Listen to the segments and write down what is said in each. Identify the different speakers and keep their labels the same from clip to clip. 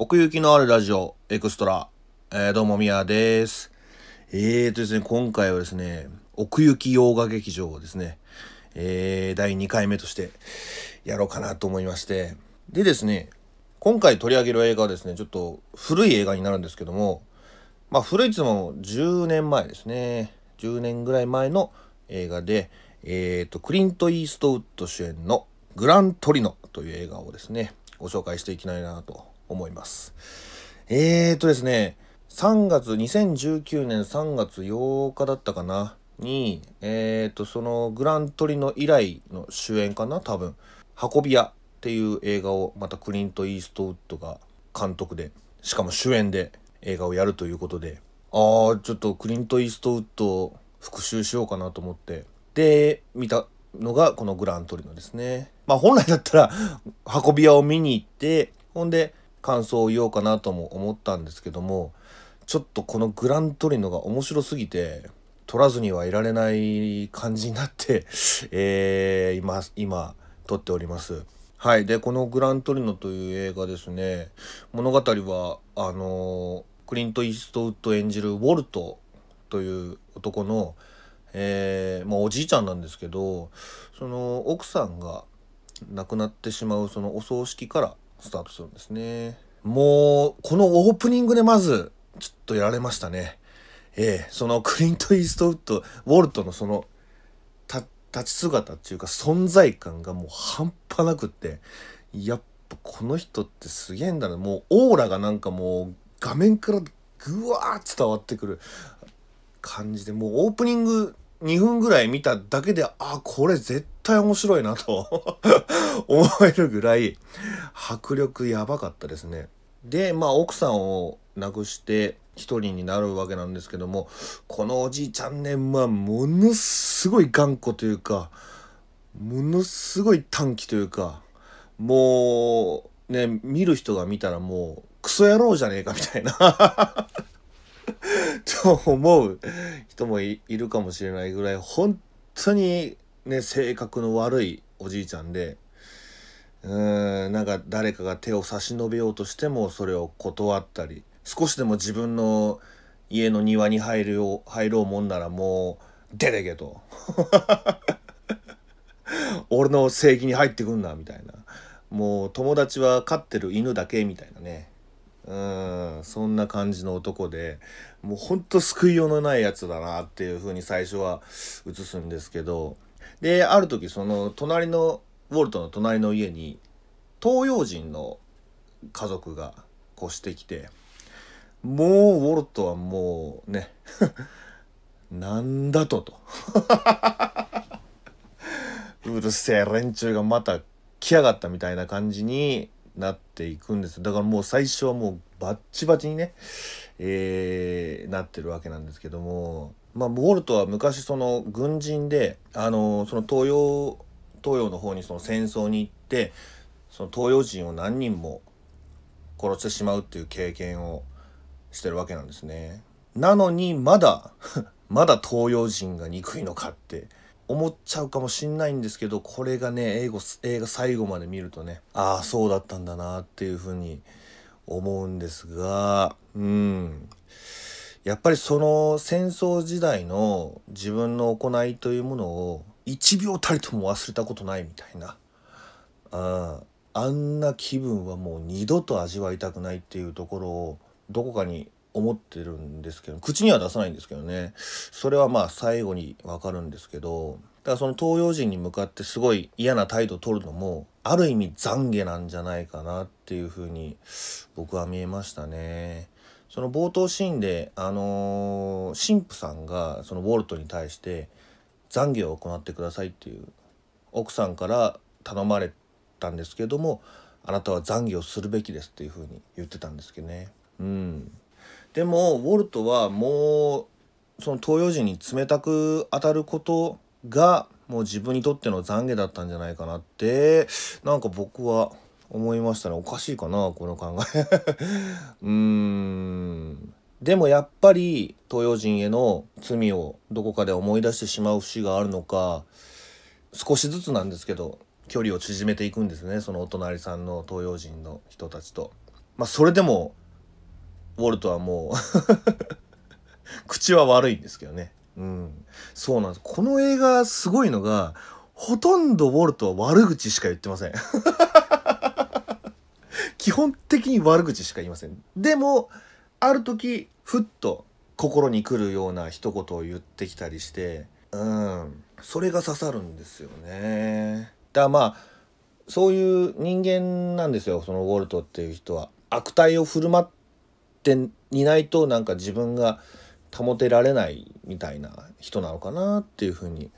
Speaker 1: 奥行きのあるラジオエクストラ、えー、どうもみやです。えーとですね、今回はですね、奥行き洋画劇場をですね、えー、第2回目としてやろうかなと思いまして。でですね、今回取り上げる映画はですね、ちょっと古い映画になるんですけども、まあ古いつも10年前ですね。10年ぐらい前の映画で、えーと、クリント・イーストウッド主演のグラントリノという映画をですね、ご紹介していきたいなと思います。えーとですね、3月、2019年3月8日だったかな、に、えーと、そのグラントリノ以来の主演かな、多分、運び屋っていう映画をまたクリント・イーストウッドが監督で、しかも主演で映画をやるということで、ああ、ちょっとクリント・イーストウッドを復習しようかなと思って、で、見たのがこのグラントリノですね。まあ本来だったら運び屋を見に行って、ほんで感想を言おうかなとも思ったんですけども、ちょっとこのグラントリノが面白すぎて、撮らずにはいられない感じになって、えー、今、今、撮っております。はい。で、このグラントリノという映画ですね、物語は、あのクリント・イーストウッド演じるウォルトという男の、えーまあ、おじいちゃんなんですけどその奥さんが亡くなってしまうそのお葬式からスタートするんですね。もうこのオープニングでまずちょっとやられましたね。ええそのクリント・イーストウッドウォルトのその立ち姿っていうか存在感がもう半端なくってやっぱこの人ってすげえんだな。もうオーラがなんかもう画面からぐわー伝わってくる感じでもうオープニング2分ぐらい見ただけであこれ絶対面白いなと 思えるぐらい迫力やばかったですね。でまあ奥さんを亡くして一人になるわけなんですけどもこのおじいちゃんねまあものすごい頑固というかものすごい短気というかもうね見る人が見たらもうクソ野郎じゃねえかみたいな と思う人もいるかもしれないぐらい本当にね性格の悪いおじいちゃんでうーんなんか誰かが手を差し伸べようとしてもそれを断ったり少しでも自分の家の庭に入るよ入ろうもんならもう出てけと。俺の正義に入ってくんなみたいな。もう友達は飼ってる犬だけみたいなね。うんそんな感じの男でもうほんと救いようのないやつだなっていう風に最初は映すんですけどである時その隣のウォルトの隣の家に東洋人の家族が越してきてもうウォルトはもうね なんだとと。うるせえ連中がまた来やがったみたいな感じになっていくんですだからもう最初はもうバッチバチにね、えーなってるわけなんですけどもまあウォルトは昔その軍人であのその東洋東洋の方にその戦争に行ってその東洋人を何人も殺してしまうっていう経験をしてるわけなんですね。なのにまだ まだ東洋人が憎いのかって思っちゃうかもしんないんですけどこれがね英語映画最後まで見るとねああそうだったんだなっていうふうに思うんですがうん。やっぱりその戦争時代の自分の行いというものを1秒たりとも忘れたことないみたいな。ああんな気分はもう二度と味わいたくないっていうところをどこかに思ってるんですけど口には出さないんですけどねそれはまあ最後に分かるんですけどだからその東洋人に向かってすごい嫌な態度を取るのもある意味懺悔なんじゃないかなっていうふうに僕は見えましたね。その冒頭シーンであのー神父さんがそのウォルトに対して懺悔を行ってくださいっていう奥さんから頼まれたんですけどもあなたは懺悔をするべきですっていうふうに言ってたんですけどね。うん、でもウォルトはもうその東洋人に冷たく当たることがもう自分にとっての懺悔だったんじゃないかなってなんか僕は思いましたねおかしいかなこの考えうーんでもやっぱり東洋人への罪をどこかで思い出してしまう節があるのか少しずつなんですけど距離を縮めていくんですねそのお隣さんの東洋人の人たちと。まあそれでもウォルトはもう 口は悪いんですけどね。うん。そうなんです。この映画すごいのがほとんどウォルトは悪口しか言ってません。基本的に悪口しか言いません。でもある時ふっと心に来るような一言を言ってきたりしてうん。それが刺さるんですよね。だからまあそういう人間なんですよ。そのウォルトっていう人は。悪態を振る舞っていないとなんか自分が保てられないみたいな人なのかなっていうふうに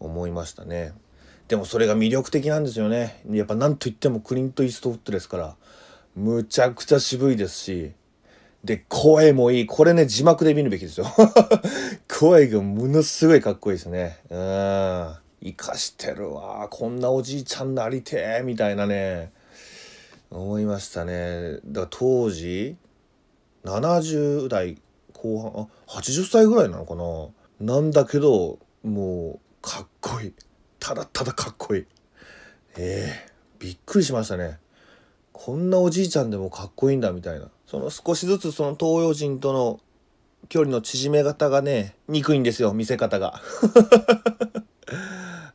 Speaker 1: 思いましたね。でもそれが魅力的なんですよね。やっぱ何と言ってもクリント・イーストウッドですからむちゃくちゃ渋いですしで声もいい。これね字幕で見るべきですよ。声がものすごいかっこいいですね。うん。生かしてるわ。こんなおじいちゃんなりてえ。みたいなね。思いましたね。だから当時70代後半あ80歳ぐらいなのかな。なんだけどもうかっこいい。ただただかっこいい。えー、びっくりしましたね。こんなおじいちゃんでもかっこいいんだみたいな。その少しずつその東洋人との距離の縮め方がね憎いんですよ見せ方が。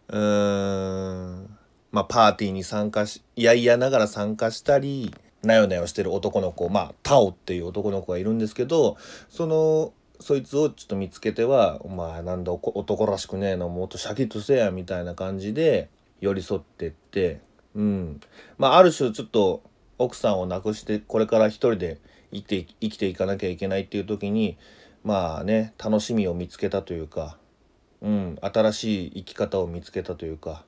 Speaker 1: うーん。まあパーティーに参加しいやいやながら参加したりなよなよしてる男の子まあタオっていう男の子がいるんですけどそのそいつをちょっと見つけては「お前なんだ男らしくねえのもっとシャキッとせえや」みたいな感じで寄り添ってってうんまあある種ちょっと奥さんを亡くしてこれから一人で生きて生きていかなきゃいけないっていう時にまあね楽しみを見つけたというか、うん、新しい生き方を見つけたというか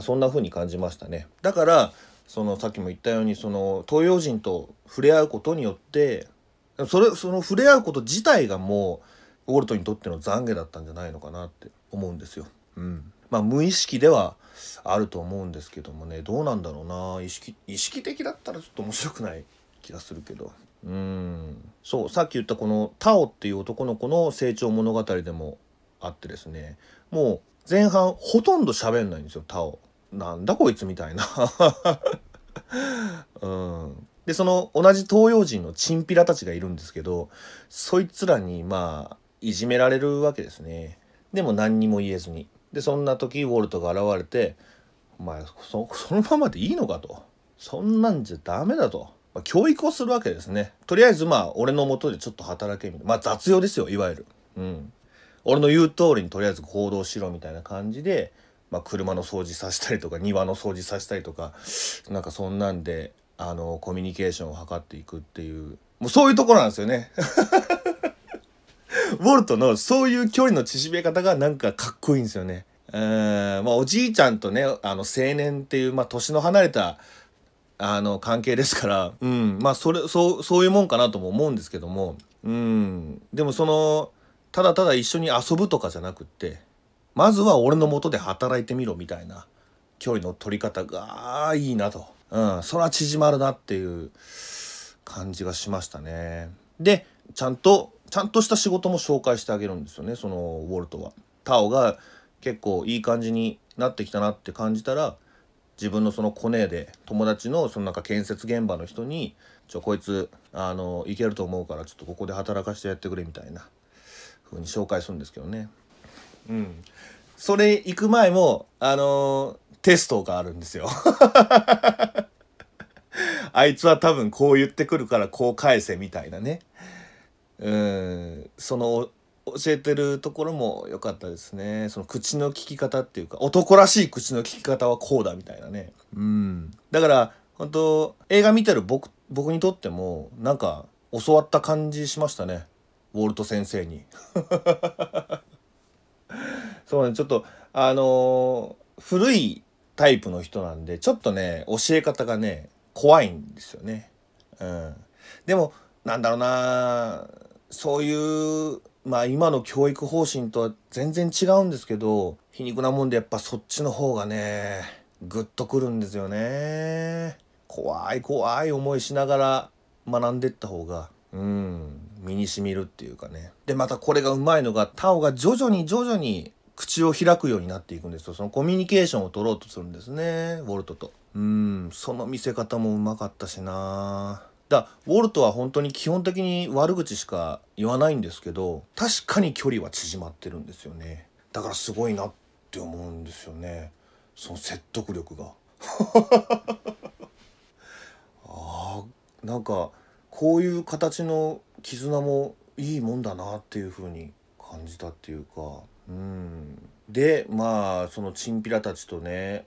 Speaker 1: そんな風に感じましたね。だからそのさっきも言ったようにその東洋人と触れ合うことによってそれその触れ合うこと自体がもうウォルトにとっての懺悔だったんじゃないのかなって思うんですよ。うん、まあ無意識ではあると思うんですけどもねどうなんだろうな意識意識的だったらちょっと面白くない気がするけどうんそうさっき言ったこのタオっていう男の子の成長物語でもあってですねもう前半ほとんど喋んないんですよタオ。なんだこいつみたいな。うん、でその同じ東洋人のチンピラたちがいるんですけどそいつらにまあいじめられるわけですね。でも何にも言えずに。でそんな時ウォルトが現れて「お前そそのままでいいのか」と「そんなんじゃダメだ」と。まあ、教育をするわけですね。とりあえずまあ俺のもとでちょっと働けみたいな。まあ雑用ですよいわゆる。うん。俺の言う通りにとりあえず行動しろみたいな感じでまあ、車の掃除させたりとか 庭の掃除させたりとかなんかそんなんであのコミュニケーションを図っていくっていうもうそういうところなんですよね。ウォルトのそういう距離の縮め方がなんかかっこいいんですよね。えまあ、おじいちゃんとねあの青年っていう、まあ、年の離れたあの関係ですから、うん、まあそれそうそういうもんかなとも思うんですけども、うん、でもそのただただ一緒に遊ぶとかじゃなくってまずは俺の元で働いてみろみたいな距離の取り方がいいなと。うん、それは縮まるなっていう感じがしましたね。で、ちゃんと、ちゃんとした仕事も紹介してあげるんですよね、そのウォルトは。タオが結構いい感じになってきたなって感じたら、自分のそのコネで友達のそのなんか建設現場の人に「ちょこいつあのいけると思うからちょっとここで働かせてやってくれ」みたいな風に紹介するんですけどね。うん。それ行く前も、あのー、テストがあるんですよ。あいつは多分こう言ってくるからこう返せみたいなね。うん、その教えてるところも良かったですね。その口の利き方っていうか、男らしい口の利き方はこうだみたいなね。うん。だから、本当映画見てる僕、僕にとっても、なんか教わった感じしましたね。ウォルト先生に。そうねちょっとあのー、古いタイプの人なんでちょっとね教え方がね怖いんですよね。うん、でもなんだろうなそういうまあ今の教育方針とは全然違うんですけど皮肉なもんでやっぱそっちの方がねグッとくるんですよね。怖い怖い思いしながら学んでった方がうん身にしみるっていうかねでまたこれがうまいのがタオが徐々に徐々に口を開くようになっていくんですよ。そのコミュニケーションを取ろうとするんですね。ウォルトと。うん。その見せ方もうまかったしな。だウォルトは本当に基本的に悪口しか言わないんですけど確かに距離は縮まってるんですよね。だからすごいなって思うんですよね。その説得力が。あーなんかこういう形の絆もいいもんだなっていう風に感じたっていうか。うんでまあそのチンピラたちとね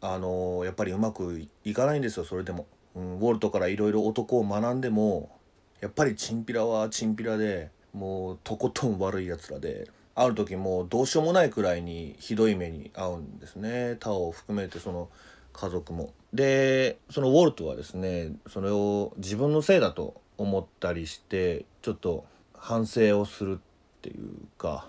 Speaker 1: あのやっぱりうまくいかないんですよそれでも。うん、ウォルトからいろいろ男を学んでもやっぱりチンピラはチンピラでもうとことん悪いやつらである時もうどうしようもないくらいにひどい目に遭うんですねタオを含めてその家族も。でそのウォルトはですねそれを自分のせいだと思ったりしてちょっと反省をするっていうか、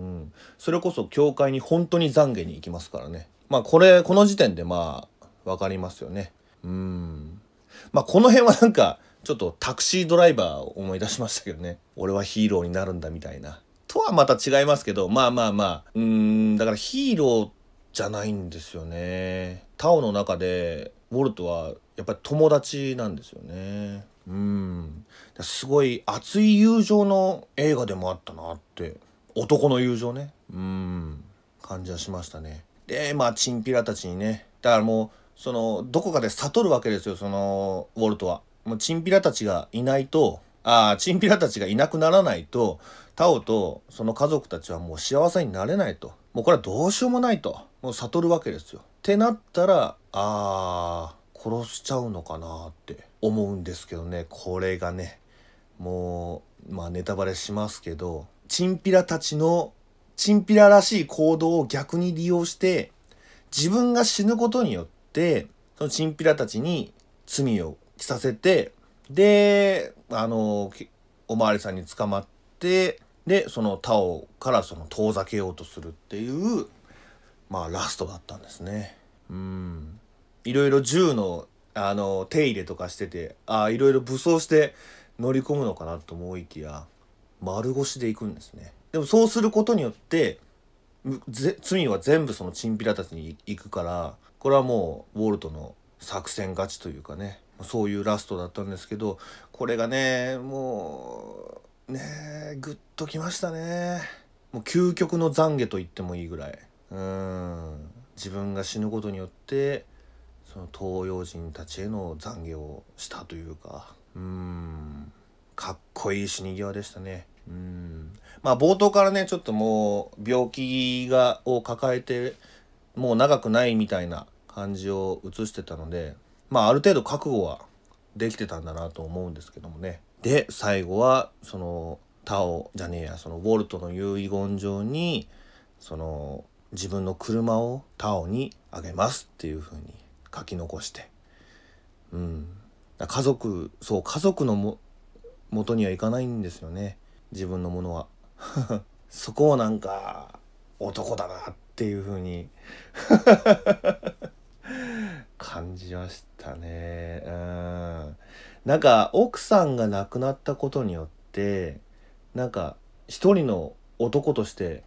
Speaker 1: うん、それこそ教会に本当に懺悔に行きますからね。まあこれこの時点でまあ分かりますよね。うん。まあこの辺はなんかちょっとタクシードライバーを思い出しましたけどね。俺はヒーローになるんだみたいな。とはまた違いますけどまあまあまあ。うんだからヒーローじゃないんですよね。タオの中でウォルトはやっぱり友達なんですよね。うん。すごい熱い友情の映画でもあったなって男の友情ね。うん。感じはしましたね。でまあチンピラたちにね。だからもうそのどこかで悟るわけですよそのウォルトは。もうチンピラたちがいないとああチンピラたちがいなくならないとタオとその家族たちはもう幸せになれないと。もうこれはどうしようもないと。もう悟るわけですよ。ってなったらあー殺しちゃうのかなって思うんですけどね。これがねもうまあネタバレしますけどチンピラたちのチンピラらしい行動を逆に利用して自分が死ぬことによってそのチンピラたちに罪を着させてであのお巡りさんに捕まってでそのタオからその遠ざけようとするっていうまあラストだったんですね。うんいろいろ銃のあの手入れとかしててああいろいろ武装して乗り込むのかなと思いきや丸腰で行くんですね。でもそうすることによって罪は全部そのチンピラたちに行くからこれはもうウォルトの作戦勝ちというかねそういうラストだったんですけどこれがねもうねグッときましたね。もう究極の懺悔と言ってもいいぐらい。うん。自分が死ぬことによってその東洋人たちへの懺悔をしたというか。うん。かっこいい死に際でしたね。うん。まあ冒頭からねちょっともう病気がを抱えてもう長くないみたいな感じを映してたのでまあある程度覚悟はできてたんだなと思うんですけどもね。で最後はそのタオじゃねえやそのウォルトの遺言状にその自分の車をタオにあげますっていう風に書き残して。うん。家族そう家族のも元にはいかないんですよね。自分のものは。そこをなんか男だなっていう風に。感じましたね。うん。なんか奥さんが亡くなったことによってなんか一人の男として